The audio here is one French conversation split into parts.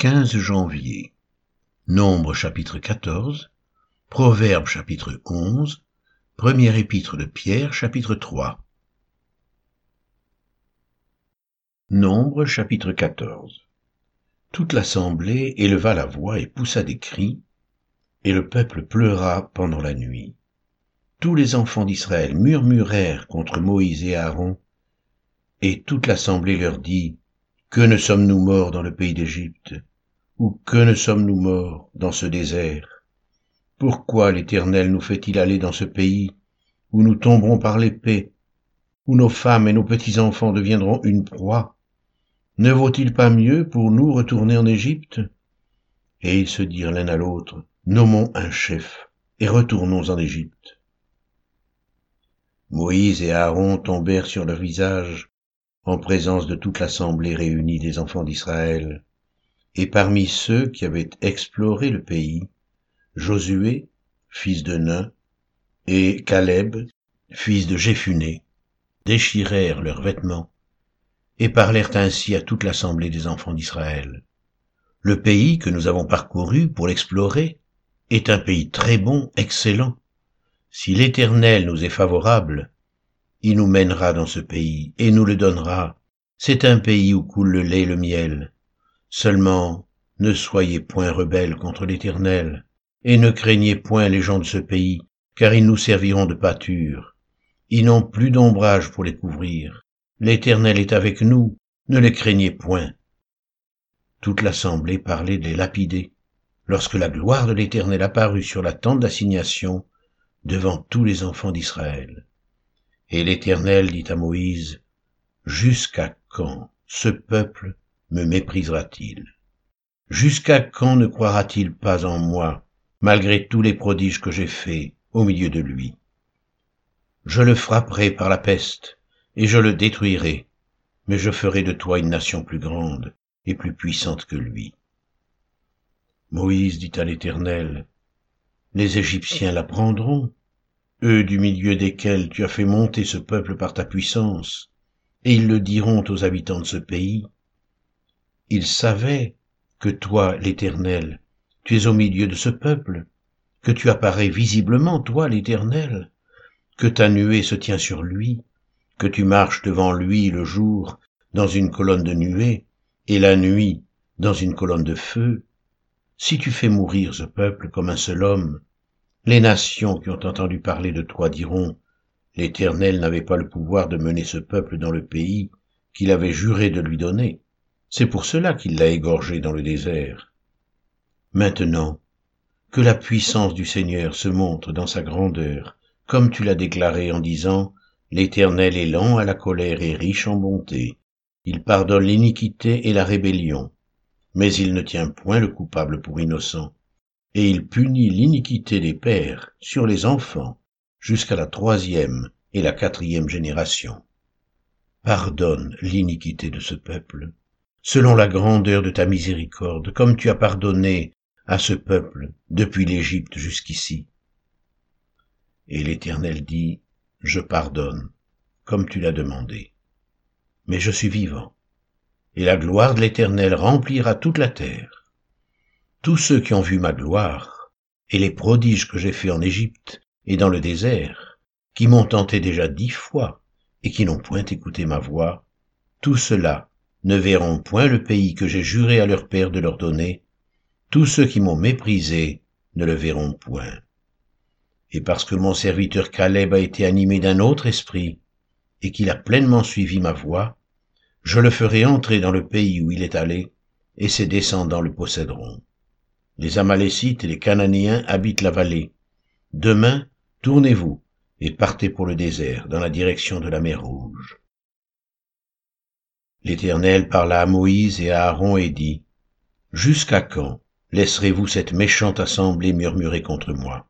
15 janvier. Nombre chapitre 14, Proverbe chapitre 11, Première épître de Pierre chapitre 3. Nombre chapitre 14. Toute l'assemblée éleva la voix et poussa des cris, et le peuple pleura pendant la nuit. Tous les enfants d'Israël murmurèrent contre Moïse et Aaron, et toute l'assemblée leur dit, Que ne sommes-nous morts dans le pays d'Égypte? Ou que ne sommes-nous morts dans ce désert? Pourquoi l'Éternel nous fait-il aller dans ce pays où nous tomberons par l'épée, où nos femmes et nos petits-enfants deviendront une proie? Ne vaut-il pas mieux pour nous retourner en Égypte? Et ils se dirent l'un à l'autre, Nommons un chef et retournons en Égypte. Moïse et Aaron tombèrent sur leur visage en présence de toute l'assemblée réunie des enfants d'Israël. Et parmi ceux qui avaient exploré le pays, Josué, fils de Nun, et Caleb, fils de Jéphuné, déchirèrent leurs vêtements et parlèrent ainsi à toute l'assemblée des enfants d'Israël. Le pays que nous avons parcouru pour l'explorer est un pays très bon, excellent. Si l'Éternel nous est favorable, il nous mènera dans ce pays et nous le donnera. C'est un pays où coule le lait et le miel. Seulement, ne soyez point rebelles contre l'Éternel, et ne craignez point les gens de ce pays, car ils nous serviront de pâture. Ils n'ont plus d'ombrage pour les couvrir. L'Éternel est avec nous, ne les craignez point. Toute l'assemblée parlait de les lapider, lorsque la gloire de l'Éternel apparut sur la tente d'assignation devant tous les enfants d'Israël. Et l'Éternel dit à Moïse, Jusqu'à quand ce peuple me méprisera-t-il? Jusqu'à quand ne croira-t-il pas en moi, malgré tous les prodiges que j'ai faits au milieu de lui? Je le frapperai par la peste, et je le détruirai, mais je ferai de toi une nation plus grande et plus puissante que lui. Moïse dit à l'Éternel, Les Égyptiens la prendront, eux du milieu desquels tu as fait monter ce peuple par ta puissance, et ils le diront aux habitants de ce pays. Ils savaient que toi, l'Éternel, tu es au milieu de ce peuple, que tu apparais visiblement, toi, l'Éternel, que ta nuée se tient sur lui, que tu marches devant lui le jour dans une colonne de nuée, et la nuit dans une colonne de feu. Si tu fais mourir ce peuple comme un seul homme, les nations qui ont entendu parler de toi diront, L'Éternel n'avait pas le pouvoir de mener ce peuple dans le pays qu'il avait juré de lui donner. C'est pour cela qu'il l'a égorgé dans le désert. Maintenant, que la puissance du Seigneur se montre dans sa grandeur, comme tu l'as déclaré en disant, L'Éternel est lent à la colère et riche en bonté. Il pardonne l'iniquité et la rébellion, mais il ne tient point le coupable pour innocent et il punit l'iniquité des pères sur les enfants jusqu'à la troisième et la quatrième génération. Pardonne l'iniquité de ce peuple, selon la grandeur de ta miséricorde, comme tu as pardonné à ce peuple depuis l'Égypte jusqu'ici. Et l'Éternel dit, Je pardonne, comme tu l'as demandé. Mais je suis vivant, et la gloire de l'Éternel remplira toute la terre tous ceux qui ont vu ma gloire et les prodiges que j'ai faits en Égypte et dans le désert, qui m'ont tenté déjà dix fois et qui n'ont point écouté ma voix, tous ceux-là ne verront point le pays que j'ai juré à leur père de leur donner, tous ceux qui m'ont méprisé ne le verront point. Et parce que mon serviteur Caleb a été animé d'un autre esprit, et qu'il a pleinement suivi ma voix, je le ferai entrer dans le pays où il est allé, et ses descendants le posséderont les Amalécites et les Cananéens habitent la vallée. Demain, tournez-vous et partez pour le désert, dans la direction de la mer Rouge. L'Éternel parla à Moïse et à Aaron et dit, Jusqu'à quand laisserez-vous cette méchante assemblée murmurer contre moi?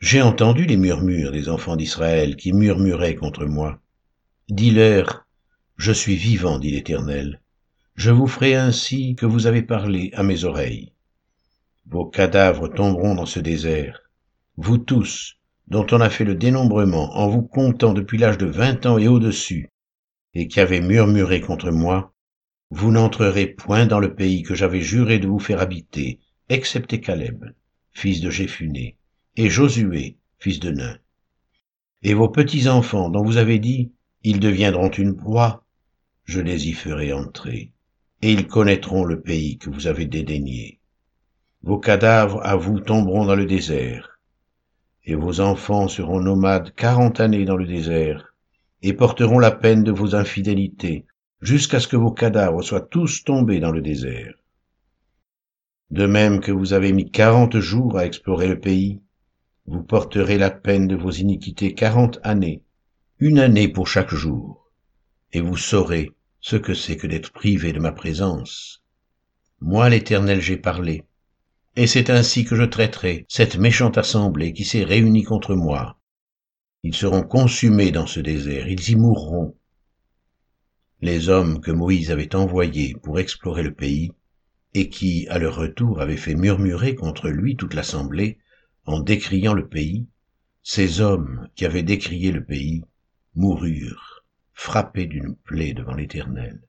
J'ai entendu les murmures des enfants d'Israël qui murmuraient contre moi. Dis-leur, Je suis vivant, dit l'Éternel. Je vous ferai ainsi que vous avez parlé à mes oreilles. Vos cadavres tomberont dans ce désert. Vous tous, dont on a fait le dénombrement en vous comptant depuis l'âge de vingt ans et au-dessus, et qui avez murmuré contre moi, vous n'entrerez point dans le pays que j'avais juré de vous faire habiter, excepté Caleb, fils de Jéphuné, et Josué, fils de Nun. Et vos petits-enfants dont vous avez dit, ils deviendront une proie, je les y ferai entrer, et ils connaîtront le pays que vous avez dédaigné. Vos cadavres à vous tomberont dans le désert, et vos enfants seront nomades quarante années dans le désert, et porteront la peine de vos infidélités, jusqu'à ce que vos cadavres soient tous tombés dans le désert. De même que vous avez mis quarante jours à explorer le pays, vous porterez la peine de vos iniquités quarante années, une année pour chaque jour, et vous saurez ce que c'est que d'être privé de ma présence. Moi l'Éternel j'ai parlé, et c'est ainsi que je traiterai cette méchante assemblée qui s'est réunie contre moi. Ils seront consumés dans ce désert, ils y mourront. Les hommes que Moïse avait envoyés pour explorer le pays et qui, à leur retour, avaient fait murmurer contre lui toute l'assemblée en décriant le pays, ces hommes qui avaient décrié le pays moururent, frappés d'une plaie devant l'Éternel.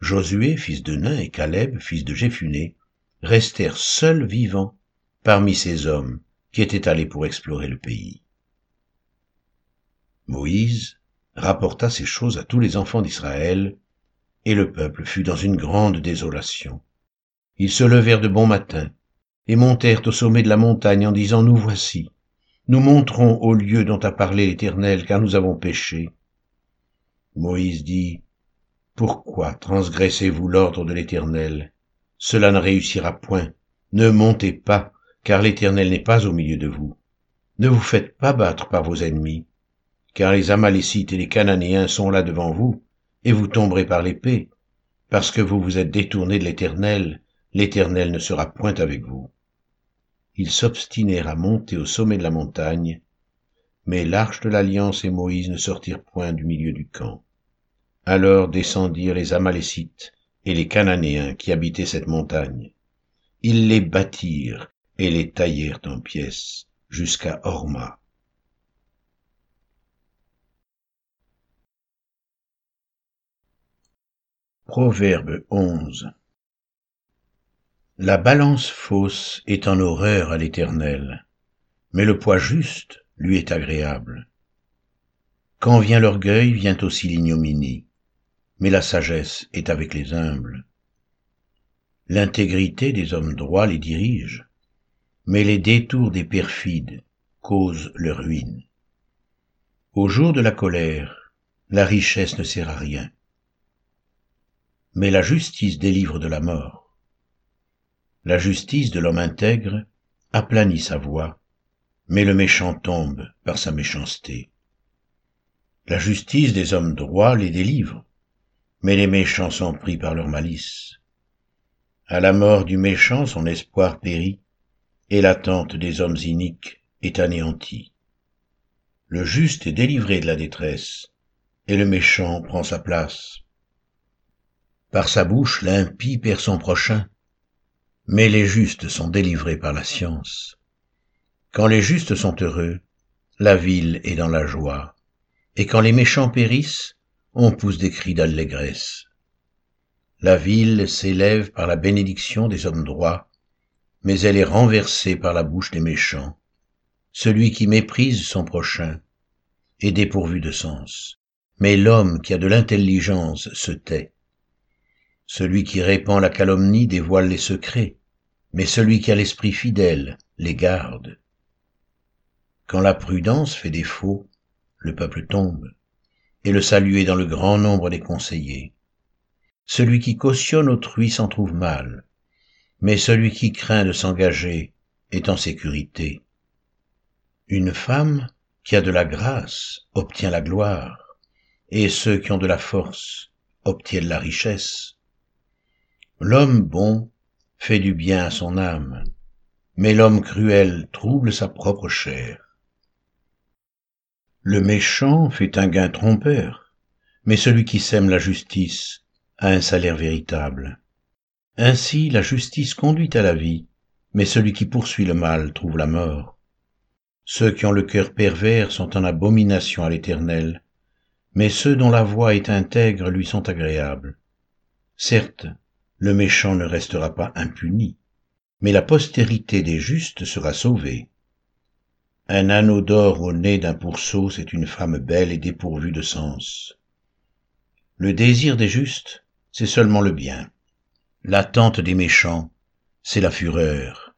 Josué, fils de Nain, et Caleb, fils de Jéphuné, restèrent seuls vivants parmi ces hommes qui étaient allés pour explorer le pays. Moïse rapporta ces choses à tous les enfants d'Israël, et le peuple fut dans une grande désolation. Ils se levèrent de bon matin et montèrent au sommet de la montagne en disant, Nous voici, nous monterons au lieu dont a parlé l'Éternel, car nous avons péché. Moïse dit, Pourquoi transgressez-vous l'ordre de l'Éternel? Cela ne réussira point. Ne montez pas, car l'Éternel n'est pas au milieu de vous. Ne vous faites pas battre par vos ennemis, car les Amalécites et les Cananéens sont là devant vous, et vous tomberez par l'épée, parce que vous vous êtes détournés de l'Éternel, l'Éternel ne sera point avec vous. Ils s'obstinèrent à monter au sommet de la montagne, mais l'arche de l'alliance et Moïse ne sortirent point du milieu du camp. Alors descendirent les Amalécites et les Cananéens qui habitaient cette montagne. Ils les bâtirent et les taillèrent en pièces jusqu'à Horma. Proverbe 11 la balance fausse est en horreur à l'Éternel, mais le poids juste lui est agréable. Quand vient l'orgueil, vient aussi l'ignominie, mais la sagesse est avec les humbles. L'intégrité des hommes droits les dirige, mais les détours des perfides causent leur ruine. Au jour de la colère, la richesse ne sert à rien, mais la justice délivre de la mort la justice de l'homme intègre aplanit sa voix, mais le méchant tombe par sa méchanceté. La justice des hommes droits les délivre, mais les méchants sont pris par leur malice. À la mort du méchant son espoir périt, et l'attente des hommes iniques est anéantie. Le juste est délivré de la détresse, et le méchant prend sa place. Par sa bouche l'impie perd son prochain, mais les justes sont délivrés par la science. Quand les justes sont heureux, la ville est dans la joie, et quand les méchants périssent, on pousse des cris d'allégresse. La ville s'élève par la bénédiction des hommes droits, mais elle est renversée par la bouche des méchants. Celui qui méprise son prochain est dépourvu de sens, mais l'homme qui a de l'intelligence se tait. Celui qui répand la calomnie dévoile les secrets, mais celui qui a l'esprit fidèle les garde. Quand la prudence fait défaut, le peuple tombe, et le salut est dans le grand nombre des conseillers. Celui qui cautionne autrui s'en trouve mal, mais celui qui craint de s'engager est en sécurité. Une femme qui a de la grâce obtient la gloire, et ceux qui ont de la force obtiennent la richesse. L'homme bon fait du bien à son âme, mais l'homme cruel trouble sa propre chair. Le méchant fait un gain trompeur, mais celui qui sème la justice a un salaire véritable. Ainsi la justice conduit à la vie, mais celui qui poursuit le mal trouve la mort. Ceux qui ont le cœur pervers sont en abomination à l'Éternel, mais ceux dont la voix est intègre lui sont agréables. Certes, le méchant ne restera pas impuni, mais la postérité des justes sera sauvée. Un anneau d'or au nez d'un pourceau, c'est une femme belle et dépourvue de sens. Le désir des justes, c'est seulement le bien. L'attente des méchants, c'est la fureur.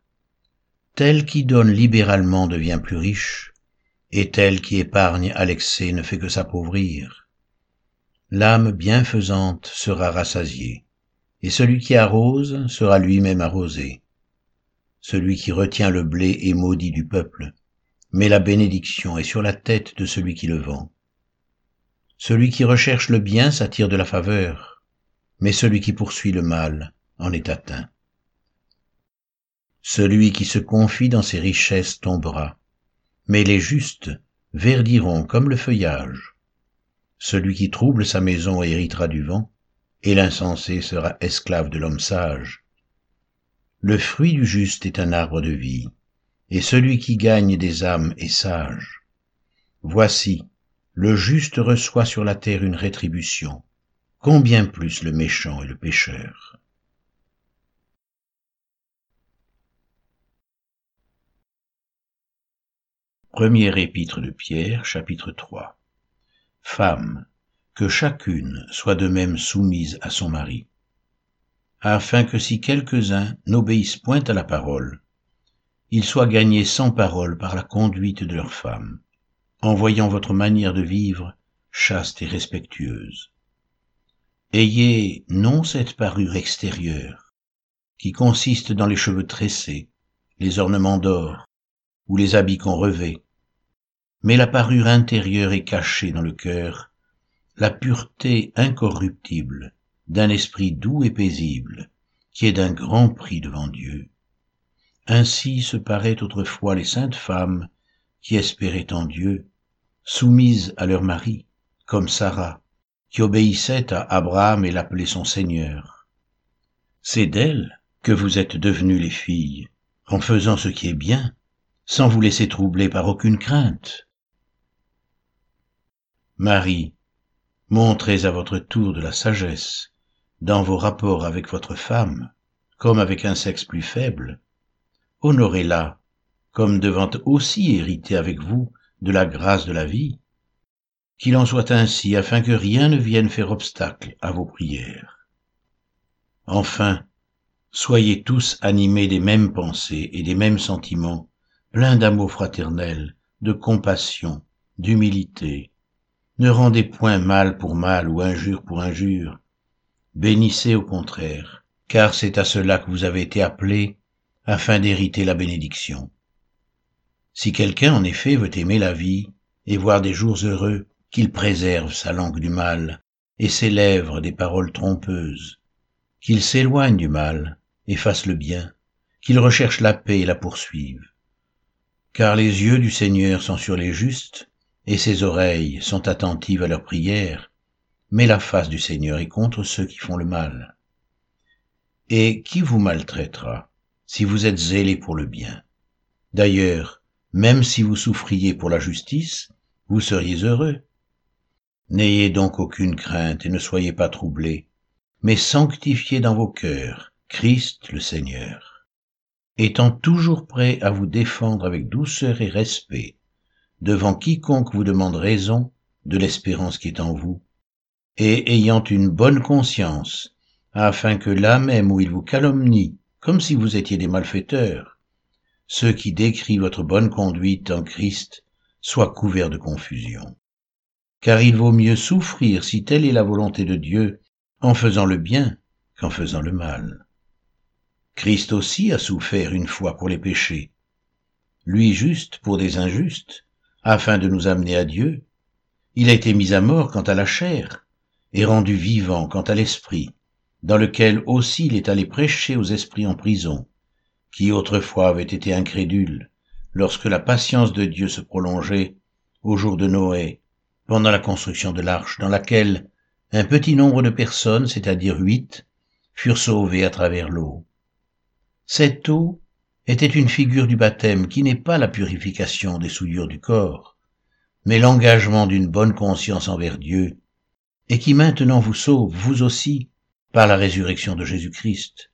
Tel qui donne libéralement devient plus riche, et tel qui épargne à l'excès ne fait que s'appauvrir. L'âme bienfaisante sera rassasiée, et celui qui arrose sera lui-même arrosé. Celui qui retient le blé est maudit du peuple, mais la bénédiction est sur la tête de celui qui le vend. Celui qui recherche le bien s'attire de la faveur, mais celui qui poursuit le mal en est atteint. Celui qui se confie dans ses richesses tombera, mais les justes verdiront comme le feuillage. Celui qui trouble sa maison héritera du vent, et l'insensé sera esclave de l'homme sage. Le fruit du juste est un arbre de vie, et celui qui gagne des âmes est sage. Voici, le juste reçoit sur la terre une rétribution, combien plus le méchant et le pécheur. Premier épître de Pierre, chapitre 3 Femmes, que chacune soit de même soumise à son mari, afin que si quelques-uns n'obéissent point à la parole, ils soient gagnés sans parole par la conduite de leurs femmes, en voyant votre manière de vivre chaste et respectueuse. Ayez non cette parure extérieure, qui consiste dans les cheveux tressés, les ornements d'or, ou les habits qu'on revêt, mais la parure intérieure est cachée dans le cœur, la pureté incorruptible d'un esprit doux et paisible, qui est d'un grand prix devant Dieu. Ainsi se paraient autrefois les saintes femmes qui espéraient en Dieu, soumises à leur mari, comme Sarah, qui obéissait à Abraham et l'appelait son Seigneur. C'est d'elle que vous êtes devenues les filles, en faisant ce qui est bien, sans vous laisser troubler par aucune crainte. Marie, montrez à votre tour de la sagesse dans vos rapports avec votre femme, comme avec un sexe plus faible. Honorez-la, comme devant aussi hériter avec vous de la grâce de la vie. Qu'il en soit ainsi afin que rien ne vienne faire obstacle à vos prières. Enfin, soyez tous animés des mêmes pensées et des mêmes sentiments, pleins d'amour fraternel, de compassion, d'humilité, ne rendez point mal pour mal ou injure pour injure. Bénissez au contraire, car c'est à cela que vous avez été appelés, afin d'hériter la bénédiction. Si quelqu'un en effet veut aimer la vie et voir des jours heureux, qu'il préserve sa langue du mal et ses lèvres des paroles trompeuses, qu'il s'éloigne du mal et fasse le bien, qu'il recherche la paix et la poursuive. Car les yeux du Seigneur sont sur les justes, et ses oreilles sont attentives à leurs prières, mais la face du Seigneur est contre ceux qui font le mal. Et qui vous maltraitera? Si vous êtes zélés pour le bien D'ailleurs, même si vous souffriez pour la justice, vous seriez heureux. N'ayez donc aucune crainte et ne soyez pas troublés, mais sanctifiez dans vos cœurs Christ le Seigneur, étant toujours prêt à vous défendre avec douceur et respect devant quiconque vous demande raison de l'espérance qui est en vous, et ayant une bonne conscience, afin que là même où il vous calomnie, comme si vous étiez des malfaiteurs, ceux qui décrivent votre bonne conduite en Christ soient couverts de confusion. Car il vaut mieux souffrir si telle est la volonté de Dieu en faisant le bien qu'en faisant le mal. Christ aussi a souffert une fois pour les péchés, lui juste pour des injustes, afin de nous amener à Dieu. Il a été mis à mort quant à la chair, et rendu vivant quant à l'esprit, dans lequel aussi il est allé prêcher aux esprits en prison, qui autrefois avaient été incrédules, lorsque la patience de Dieu se prolongeait au jour de Noé, pendant la construction de l'arche, dans laquelle un petit nombre de personnes, c'est-à-dire huit, furent sauvées à travers l'eau. Cette eau était une figure du baptême qui n'est pas la purification des souillures du corps, mais l'engagement d'une bonne conscience envers Dieu, et qui maintenant vous sauve, vous aussi, par la résurrection de Jésus-Christ.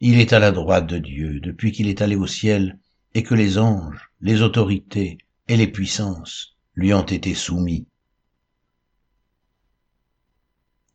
Il est à la droite de Dieu depuis qu'il est allé au ciel et que les anges, les autorités et les puissances lui ont été soumis.